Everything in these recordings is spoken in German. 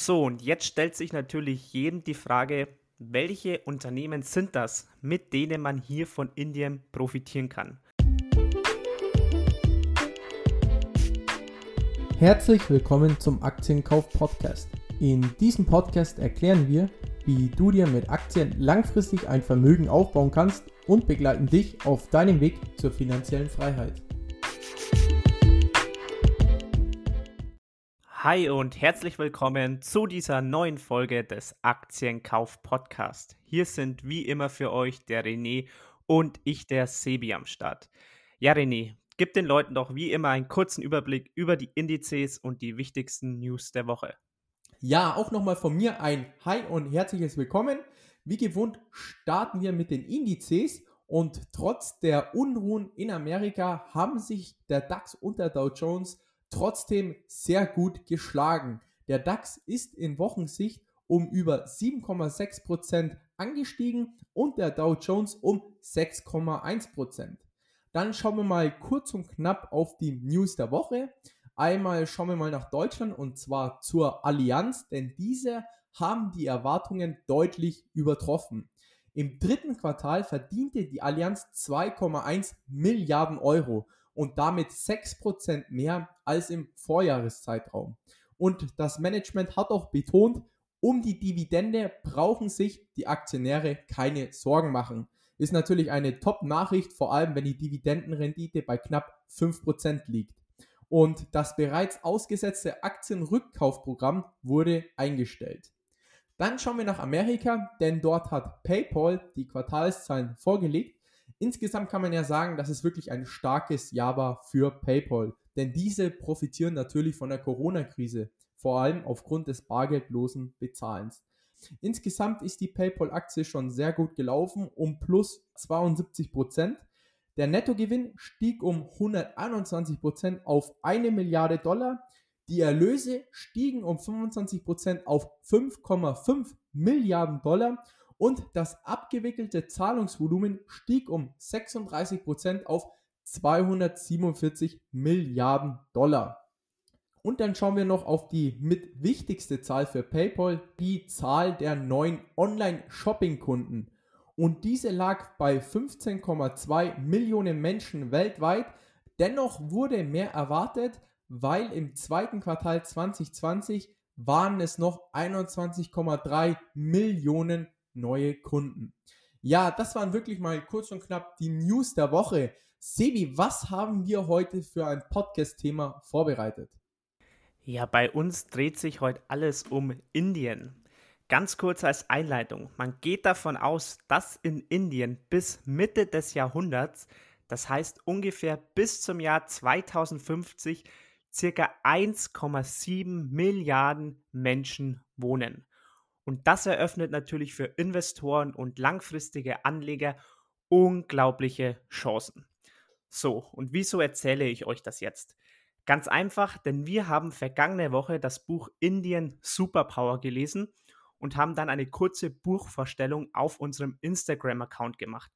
So, und jetzt stellt sich natürlich jedem die Frage, welche Unternehmen sind das, mit denen man hier von Indien profitieren kann? Herzlich willkommen zum Aktienkauf Podcast. In diesem Podcast erklären wir, wie du dir mit Aktien langfristig ein Vermögen aufbauen kannst und begleiten dich auf deinem Weg zur finanziellen Freiheit. Hi und herzlich willkommen zu dieser neuen Folge des Aktienkauf Podcast. Hier sind wie immer für euch der René und ich der Sebi am Start. Ja, René, gib den Leuten doch wie immer einen kurzen Überblick über die Indizes und die wichtigsten News der Woche. Ja, auch nochmal von mir ein Hi und herzliches Willkommen. Wie gewohnt starten wir mit den Indizes und trotz der Unruhen in Amerika haben sich der DAX und der Dow Jones trotzdem sehr gut geschlagen. Der DAX ist in Wochensicht um über 7,6% angestiegen und der Dow Jones um 6,1%. Dann schauen wir mal kurz und knapp auf die News der Woche. Einmal schauen wir mal nach Deutschland und zwar zur Allianz, denn diese haben die Erwartungen deutlich übertroffen. Im dritten Quartal verdiente die Allianz 2,1 Milliarden Euro und damit 6% mehr als im Vorjahreszeitraum. Und das Management hat auch betont, um die Dividende brauchen sich die Aktionäre keine Sorgen machen. Ist natürlich eine Top-Nachricht, vor allem wenn die Dividendenrendite bei knapp 5% liegt. Und das bereits ausgesetzte Aktienrückkaufprogramm wurde eingestellt. Dann schauen wir nach Amerika, denn dort hat PayPal die Quartalszahlen vorgelegt Insgesamt kann man ja sagen, dass es wirklich ein starkes war für PayPal, denn diese profitieren natürlich von der Corona-Krise, vor allem aufgrund des bargeldlosen Bezahlens. Insgesamt ist die PayPal-Aktie schon sehr gut gelaufen, um plus 72 Prozent. Der Nettogewinn stieg um 121 Prozent auf eine Milliarde Dollar. Die Erlöse stiegen um 25 Prozent auf 5,5 Milliarden Dollar und das abgewickelte Zahlungsvolumen stieg um 36% auf 247 Milliarden Dollar. Und dann schauen wir noch auf die mit wichtigste Zahl für PayPal, die Zahl der neuen Online-Shopping-Kunden. Und diese lag bei 15,2 Millionen Menschen weltweit. Dennoch wurde mehr erwartet, weil im zweiten Quartal 2020 waren es noch 21,3 Millionen neue Kunden. Ja, das waren wirklich mal kurz und knapp die News der Woche. Sebi, was haben wir heute für ein Podcast-Thema vorbereitet? Ja, bei uns dreht sich heute alles um Indien. Ganz kurz als Einleitung. Man geht davon aus, dass in Indien bis Mitte des Jahrhunderts, das heißt ungefähr bis zum Jahr 2050, circa 1,7 Milliarden Menschen wohnen. Und das eröffnet natürlich für Investoren und langfristige Anleger unglaubliche Chancen. So, und wieso erzähle ich euch das jetzt? Ganz einfach, denn wir haben vergangene Woche das Buch Indian Superpower gelesen und haben dann eine kurze Buchvorstellung auf unserem Instagram-Account gemacht.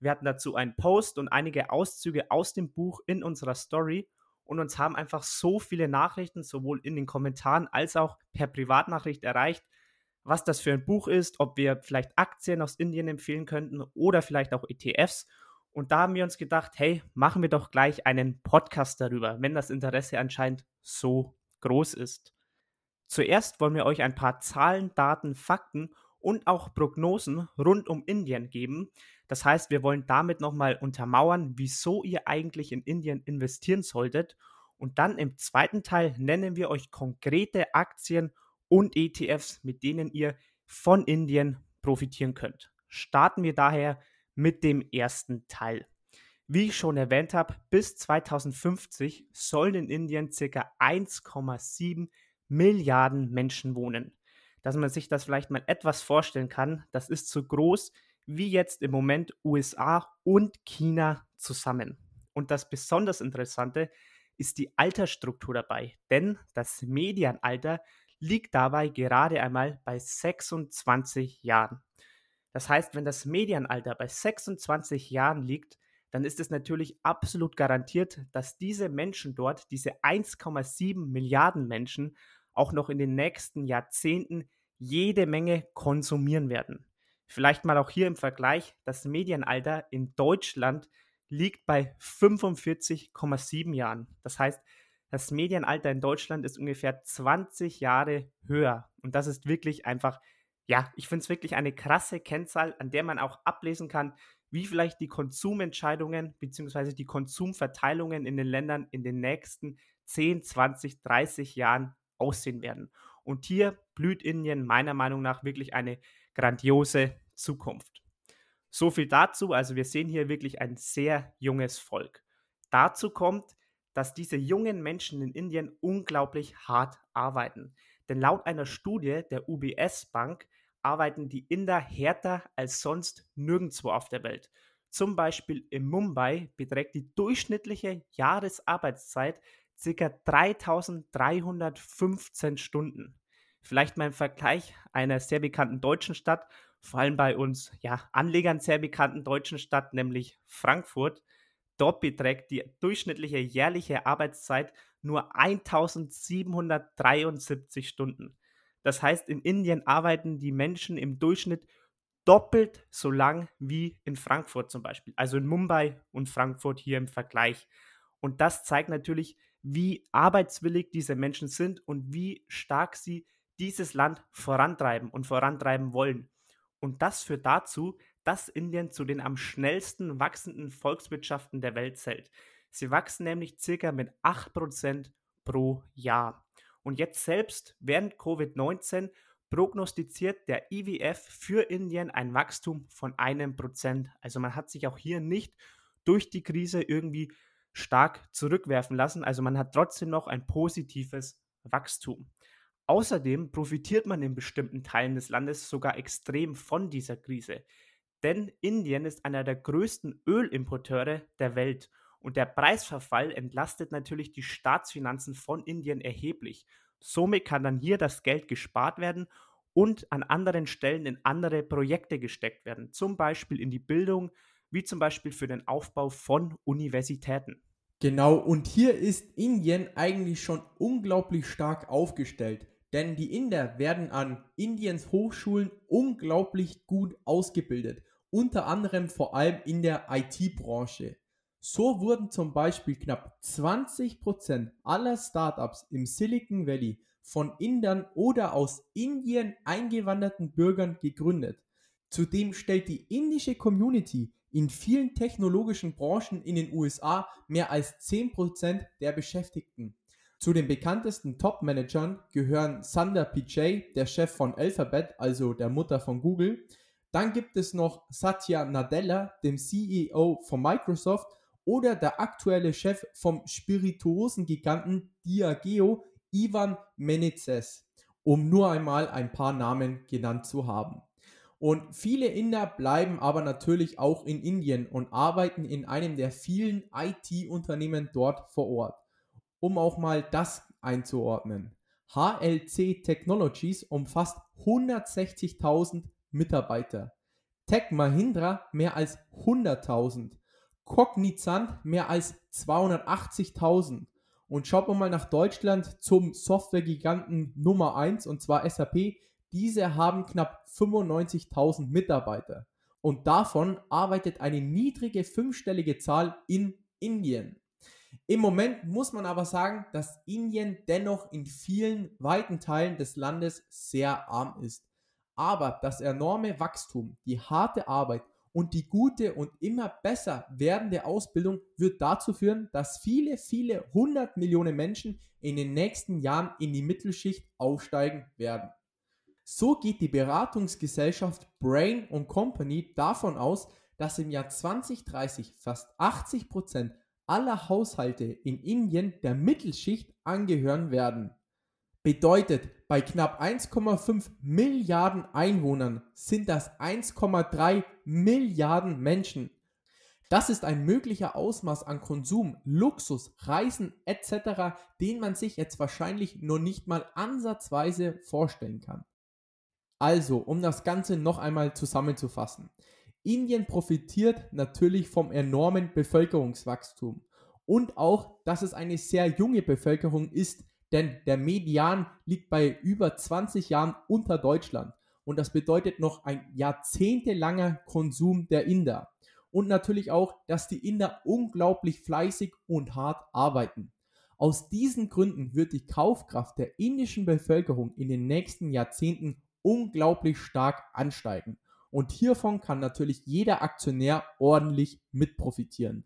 Wir hatten dazu einen Post und einige Auszüge aus dem Buch in unserer Story und uns haben einfach so viele Nachrichten sowohl in den Kommentaren als auch per Privatnachricht erreicht, was das für ein Buch ist, ob wir vielleicht Aktien aus Indien empfehlen könnten oder vielleicht auch ETFs. Und da haben wir uns gedacht, hey, machen wir doch gleich einen Podcast darüber, wenn das Interesse anscheinend so groß ist. Zuerst wollen wir euch ein paar Zahlen, Daten, Fakten und auch Prognosen rund um Indien geben. Das heißt, wir wollen damit nochmal untermauern, wieso ihr eigentlich in Indien investieren solltet. Und dann im zweiten Teil nennen wir euch konkrete Aktien und ETFs, mit denen ihr von Indien profitieren könnt. Starten wir daher mit dem ersten Teil. Wie ich schon erwähnt habe, bis 2050 sollen in Indien ca. 1,7 Milliarden Menschen wohnen. Dass man sich das vielleicht mal etwas vorstellen kann, das ist so groß wie jetzt im Moment USA und China zusammen. Und das besonders Interessante ist die Altersstruktur dabei, denn das Medianalter liegt dabei gerade einmal bei 26 Jahren. Das heißt, wenn das Medianalter bei 26 Jahren liegt, dann ist es natürlich absolut garantiert, dass diese Menschen dort, diese 1,7 Milliarden Menschen, auch noch in den nächsten Jahrzehnten jede Menge konsumieren werden. Vielleicht mal auch hier im Vergleich, das Medienalter in Deutschland liegt bei 45,7 Jahren. Das heißt, das Medienalter in Deutschland ist ungefähr 20 Jahre höher. Und das ist wirklich einfach, ja, ich finde es wirklich eine krasse Kennzahl, an der man auch ablesen kann, wie vielleicht die Konsumentscheidungen bzw. die Konsumverteilungen in den Ländern in den nächsten 10, 20, 30 Jahren aussehen werden. Und hier blüht Indien meiner Meinung nach wirklich eine grandiose Zukunft. So viel dazu. Also wir sehen hier wirklich ein sehr junges Volk. Dazu kommt, dass diese jungen Menschen in Indien unglaublich hart arbeiten. Denn laut einer Studie der UBS Bank arbeiten die Inder härter als sonst nirgendwo auf der Welt. Zum Beispiel in Mumbai beträgt die durchschnittliche Jahresarbeitszeit ca. 3315 Stunden. Vielleicht mal im Vergleich einer sehr bekannten deutschen Stadt, vor allem bei uns ja, Anlegern sehr bekannten deutschen Stadt, nämlich Frankfurt. Dort beträgt die durchschnittliche jährliche Arbeitszeit nur 1773 Stunden. Das heißt, in Indien arbeiten die Menschen im Durchschnitt doppelt so lang wie in Frankfurt zum Beispiel. Also in Mumbai und Frankfurt hier im Vergleich. Und das zeigt natürlich, wie arbeitswillig diese Menschen sind und wie stark sie dieses Land vorantreiben und vorantreiben wollen. Und das führt dazu, dass Indien zu den am schnellsten wachsenden Volkswirtschaften der Welt zählt. Sie wachsen nämlich circa mit 8% pro Jahr. Und jetzt selbst während Covid-19 prognostiziert der IWF für Indien ein Wachstum von einem Prozent. Also man hat sich auch hier nicht durch die Krise irgendwie stark zurückwerfen lassen. Also man hat trotzdem noch ein positives Wachstum. Außerdem profitiert man in bestimmten Teilen des Landes sogar extrem von dieser Krise. Denn Indien ist einer der größten Ölimporteure der Welt und der Preisverfall entlastet natürlich die Staatsfinanzen von Indien erheblich. Somit kann dann hier das Geld gespart werden und an anderen Stellen in andere Projekte gesteckt werden, zum Beispiel in die Bildung, wie zum Beispiel für den Aufbau von Universitäten. Genau, und hier ist Indien eigentlich schon unglaublich stark aufgestellt, denn die Inder werden an Indiens Hochschulen unglaublich gut ausgebildet, unter anderem vor allem in der IT-Branche. So wurden zum Beispiel knapp 20% aller Startups im Silicon Valley von Indern oder aus Indien eingewanderten Bürgern gegründet. Zudem stellt die indische Community in vielen technologischen Branchen in den USA mehr als 10% der Beschäftigten. Zu den bekanntesten Top-Managern gehören Sundar Pichai, der Chef von Alphabet, also der Mutter von Google. Dann gibt es noch Satya Nadella, dem CEO von Microsoft oder der aktuelle Chef vom Spirituosengiganten Diageo, Ivan Menezes, um nur einmal ein paar Namen genannt zu haben. Und viele Inder bleiben aber natürlich auch in Indien und arbeiten in einem der vielen IT-Unternehmen dort vor Ort. Um auch mal das einzuordnen. HLC Technologies umfasst 160.000 Mitarbeiter. Tech Mahindra mehr als 100.000. Cognizant mehr als 280.000. Und schaut mal nach Deutschland zum Softwaregiganten Nummer 1 und zwar SAP. Diese haben knapp 95.000 Mitarbeiter. Und davon arbeitet eine niedrige fünfstellige Zahl in Indien. Im Moment muss man aber sagen, dass Indien dennoch in vielen weiten Teilen des Landes sehr arm ist. Aber das enorme Wachstum, die harte Arbeit und die gute und immer besser werdende Ausbildung wird dazu führen, dass viele, viele hundert Millionen Menschen in den nächsten Jahren in die Mittelschicht aufsteigen werden. So geht die Beratungsgesellschaft Brain Company davon aus, dass im Jahr 2030 fast 80 Prozent aller Haushalte in Indien der Mittelschicht angehören werden. Bedeutet, bei knapp 1,5 Milliarden Einwohnern sind das 1,3 Milliarden Menschen. Das ist ein möglicher Ausmaß an Konsum, Luxus, Reisen etc., den man sich jetzt wahrscheinlich nur nicht mal ansatzweise vorstellen kann. Also, um das Ganze noch einmal zusammenzufassen. Indien profitiert natürlich vom enormen Bevölkerungswachstum und auch, dass es eine sehr junge Bevölkerung ist, denn der Median liegt bei über 20 Jahren unter Deutschland. Und das bedeutet noch ein jahrzehntelanger Konsum der Inder. Und natürlich auch, dass die Inder unglaublich fleißig und hart arbeiten. Aus diesen Gründen wird die Kaufkraft der indischen Bevölkerung in den nächsten Jahrzehnten unglaublich stark ansteigen. Und hiervon kann natürlich jeder Aktionär ordentlich mitprofitieren.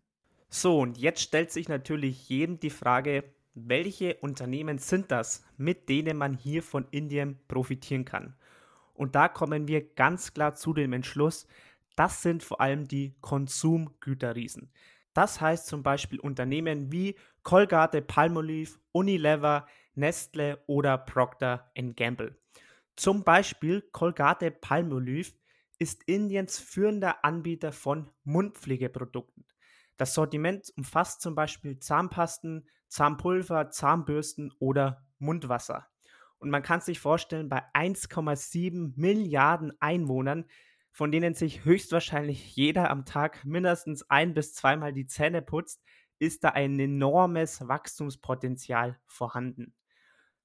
So, und jetzt stellt sich natürlich jedem die Frage, welche Unternehmen sind das, mit denen man hier von Indien profitieren kann? Und da kommen wir ganz klar zu dem Entschluss, das sind vor allem die Konsumgüterriesen. Das heißt zum Beispiel Unternehmen wie Colgate Palmolive, Unilever, Nestle oder Procter Gamble. Zum Beispiel Colgate Palmolive ist Indiens führender Anbieter von Mundpflegeprodukten. Das Sortiment umfasst zum Beispiel Zahnpasten, Zahnpulver, Zahnbürsten oder Mundwasser. Und man kann sich vorstellen, bei 1,7 Milliarden Einwohnern, von denen sich höchstwahrscheinlich jeder am Tag mindestens ein bis zweimal die Zähne putzt, ist da ein enormes Wachstumspotenzial vorhanden.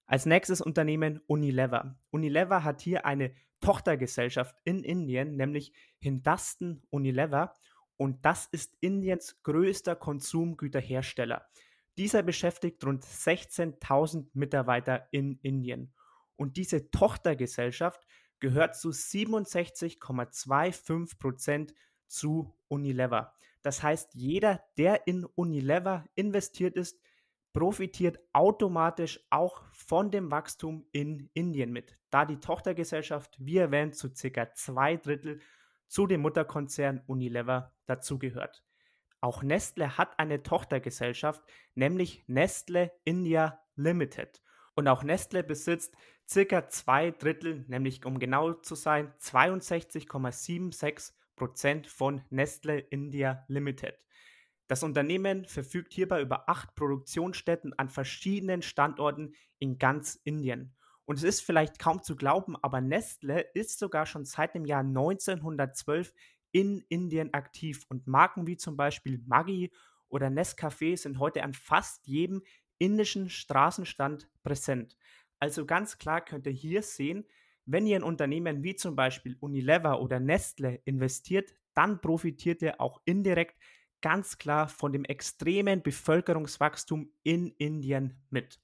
Als nächstes Unternehmen Unilever. Unilever hat hier eine Tochtergesellschaft in Indien, nämlich Hindustan Unilever. Und das ist Indiens größter Konsumgüterhersteller. Dieser beschäftigt rund 16.000 Mitarbeiter in Indien. Und diese Tochtergesellschaft gehört zu 67,25 Prozent zu Unilever. Das heißt, jeder, der in Unilever investiert ist, profitiert automatisch auch von dem Wachstum in Indien mit, da die Tochtergesellschaft, wie erwähnt, zu circa zwei Drittel zu dem Mutterkonzern Unilever dazugehört. Auch Nestle hat eine Tochtergesellschaft, nämlich Nestle India Limited. Und auch Nestle besitzt circa zwei Drittel, nämlich um genau zu sein, 62,76 Prozent von Nestle India Limited. Das Unternehmen verfügt hierbei über acht Produktionsstätten an verschiedenen Standorten in ganz Indien. Und es ist vielleicht kaum zu glauben, aber Nestle ist sogar schon seit dem Jahr 1912 in Indien aktiv und Marken wie zum Beispiel Maggi oder Nescafé sind heute an fast jedem indischen Straßenstand präsent. Also ganz klar könnt ihr hier sehen, wenn ihr in Unternehmen wie zum Beispiel Unilever oder Nestle investiert, dann profitiert ihr auch indirekt ganz klar von dem extremen Bevölkerungswachstum in Indien mit.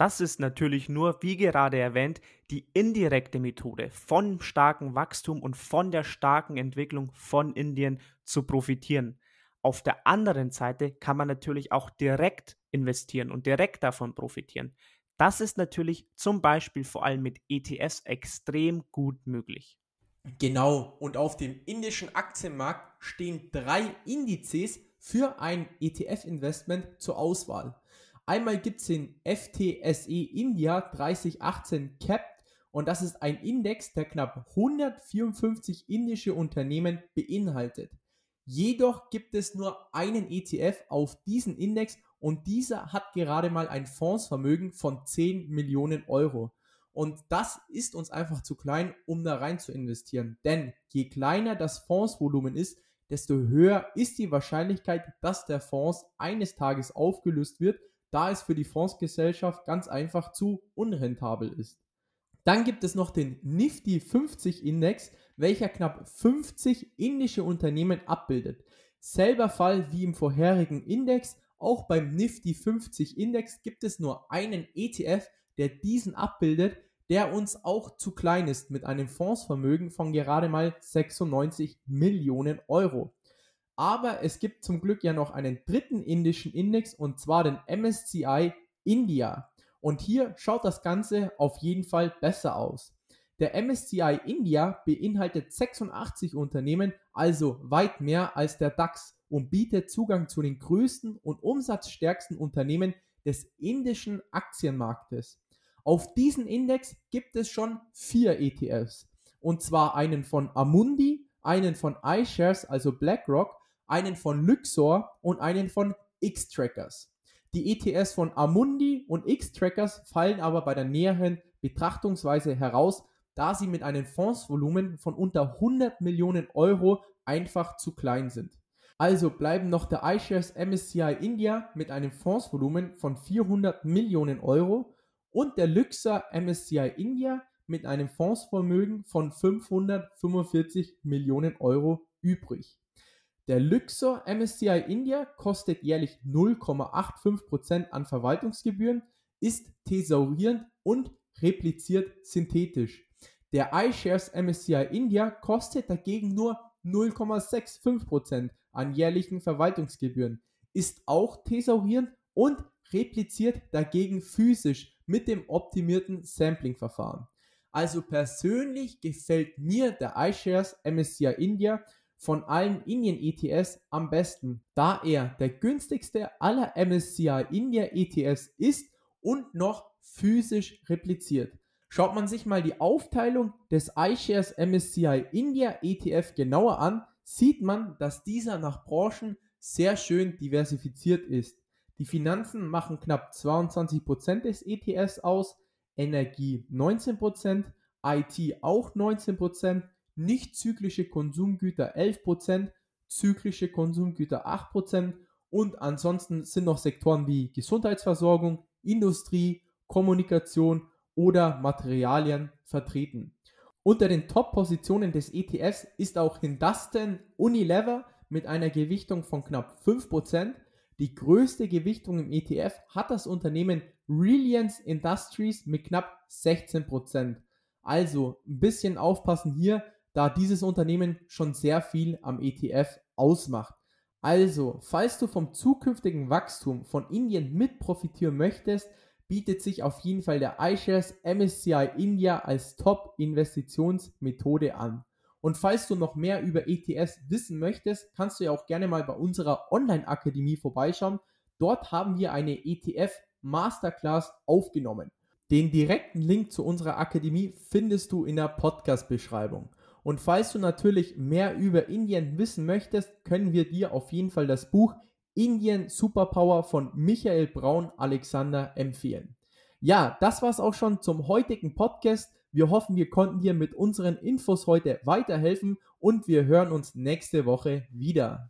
Das ist natürlich nur, wie gerade erwähnt, die indirekte Methode von starkem Wachstum und von der starken Entwicklung von Indien zu profitieren. Auf der anderen Seite kann man natürlich auch direkt investieren und direkt davon profitieren. Das ist natürlich zum Beispiel vor allem mit ETFs extrem gut möglich. Genau, und auf dem indischen Aktienmarkt stehen drei Indizes für ein ETF-Investment zur Auswahl. Einmal gibt es den FTSE India 3018 Cap und das ist ein Index, der knapp 154 indische Unternehmen beinhaltet. Jedoch gibt es nur einen ETF auf diesen Index und dieser hat gerade mal ein Fondsvermögen von 10 Millionen Euro. Und das ist uns einfach zu klein, um da rein zu investieren. Denn je kleiner das Fondsvolumen ist, desto höher ist die Wahrscheinlichkeit, dass der Fonds eines Tages aufgelöst wird, da es für die Fondsgesellschaft ganz einfach zu unrentabel ist. Dann gibt es noch den Nifty 50 Index, welcher knapp 50 indische Unternehmen abbildet. Selber Fall wie im vorherigen Index, auch beim Nifty 50 Index gibt es nur einen ETF, der diesen abbildet, der uns auch zu klein ist mit einem Fondsvermögen von gerade mal 96 Millionen Euro. Aber es gibt zum Glück ja noch einen dritten indischen Index und zwar den MSCI India. Und hier schaut das Ganze auf jeden Fall besser aus. Der MSCI India beinhaltet 86 Unternehmen, also weit mehr als der DAX und bietet Zugang zu den größten und umsatzstärksten Unternehmen des indischen Aktienmarktes. Auf diesen Index gibt es schon vier ETFs. Und zwar einen von Amundi, einen von iShares, also BlackRock, einen von Luxor und einen von X-Trackers. Die ETFs von Amundi und X-Trackers fallen aber bei der näheren Betrachtungsweise heraus, da sie mit einem Fondsvolumen von unter 100 Millionen Euro einfach zu klein sind. Also bleiben noch der iShares MSCI India mit einem Fondsvolumen von 400 Millionen Euro und der Luxor MSCI India mit einem Fondsvermögen von 545 Millionen Euro übrig. Der Luxor MSCI India kostet jährlich 0,85% an Verwaltungsgebühren, ist thesaurierend und repliziert synthetisch. Der iShares MSCI India kostet dagegen nur 0,65% an jährlichen Verwaltungsgebühren, ist auch thesaurierend und repliziert dagegen physisch mit dem optimierten Sampling-Verfahren. Also persönlich gefällt mir der iShares MSCI India von allen Indien ETS am besten, da er der günstigste aller MSCI India ETS ist und noch physisch repliziert. Schaut man sich mal die Aufteilung des iShares MSCI India ETF genauer an, sieht man, dass dieser nach Branchen sehr schön diversifiziert ist. Die Finanzen machen knapp 22% des ETFs aus, Energie 19%, IT auch 19%, nicht zyklische Konsumgüter 11%, zyklische Konsumgüter 8% und ansonsten sind noch Sektoren wie Gesundheitsversorgung, Industrie, Kommunikation oder Materialien vertreten. Unter den Top-Positionen des ETFs ist auch Hindustan Unilever mit einer Gewichtung von knapp 5%, die größte Gewichtung im ETF hat das Unternehmen Reliance Industries mit knapp 16%. Also ein bisschen aufpassen hier, da dieses Unternehmen schon sehr viel am ETF ausmacht. Also, falls du vom zukünftigen Wachstum von Indien mit profitieren möchtest, bietet sich auf jeden Fall der iShares MSCI India als Top-Investitionsmethode an. Und falls du noch mehr über ETS wissen möchtest, kannst du ja auch gerne mal bei unserer Online-Akademie vorbeischauen. Dort haben wir eine ETF Masterclass aufgenommen. Den direkten Link zu unserer Akademie findest du in der Podcast-Beschreibung. Und falls du natürlich mehr über Indien wissen möchtest, können wir dir auf jeden Fall das Buch Indien Superpower von Michael Braun Alexander empfehlen. Ja, das war's auch schon zum heutigen Podcast. Wir hoffen, wir konnten dir mit unseren Infos heute weiterhelfen und wir hören uns nächste Woche wieder.